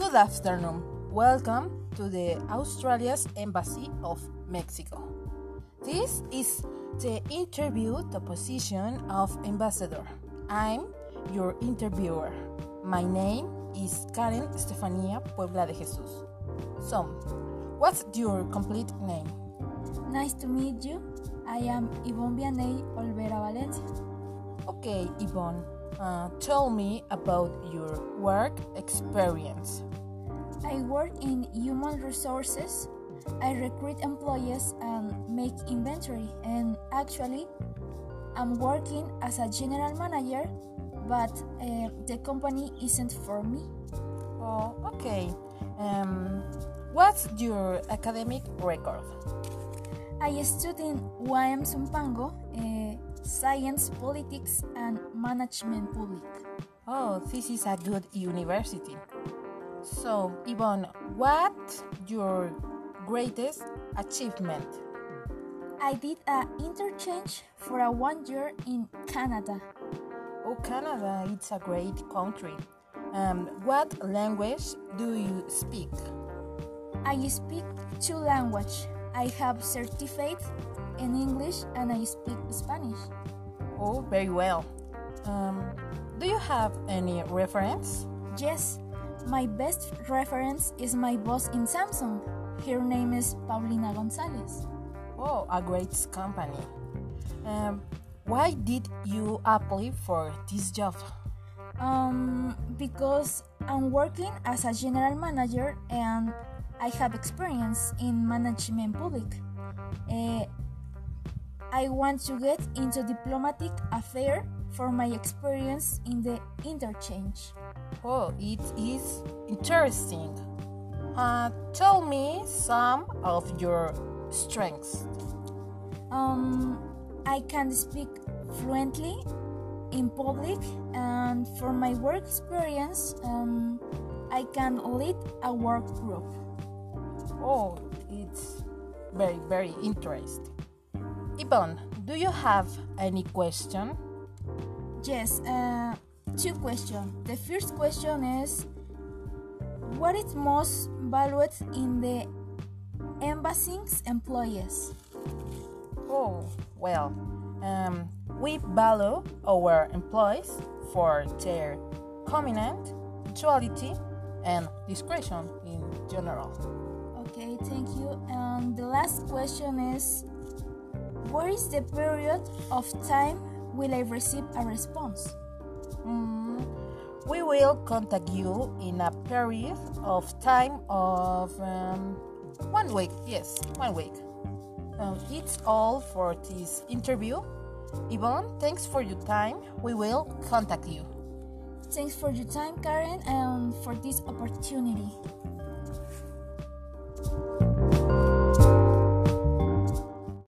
Good afternoon. Welcome to the Australia's Embassy of Mexico. This is the interview the position of ambassador. I'm your interviewer. My name is Karen Estefania Puebla de Jesus. So, what's your complete name? Nice to meet you. I am Yvonne Vianney Olvera Valencia. Okay, Yvonne, uh, tell me about your work experience. I work in human resources. I recruit employees and make inventory. And actually, I'm working as a general manager, but uh, the company isn't for me. Oh, okay. Um, what's your academic record? I studied in UAM Zumpango, uh, Science, Politics, and Management Public. Oh, this is a good university. So, Yvonne, what your greatest achievement? I did an interchange for a one year in Canada. Oh, Canada, it's a great country. Um, what language do you speak? I speak two languages. I have certificate in English and I speak Spanish. Oh, very well. Um, do you have any reference? Yes, my best reference is my boss in Samsung. Her name is Paulina Gonzalez. Oh, a great company. Um, why did you apply for this job? Um, because I'm working as a general manager and I have experience in management public. Uh, I want to get into diplomatic affair for my experience in the interchange. Oh, it is interesting. Uh, tell me some of your strengths. Um, I can speak fluently in public, and for my work experience, um, I can lead a work group. Oh, it's very, very interesting. Yvonne, do you have any question? Yes, uh, two questions. The first question is What is most valued in the embassy's employees? Oh, well, um, we value our employees for their commitment, punctuality, and discretion in general. Okay, thank you. And the last question is What is the period of time will I receive a response? Mm, we will contact you in a period of time of um, one week. Yes, one week. Um, it's all for this interview. Yvonne, thanks for your time. We will contact you. Thanks for your time, Karen, and for this opportunity.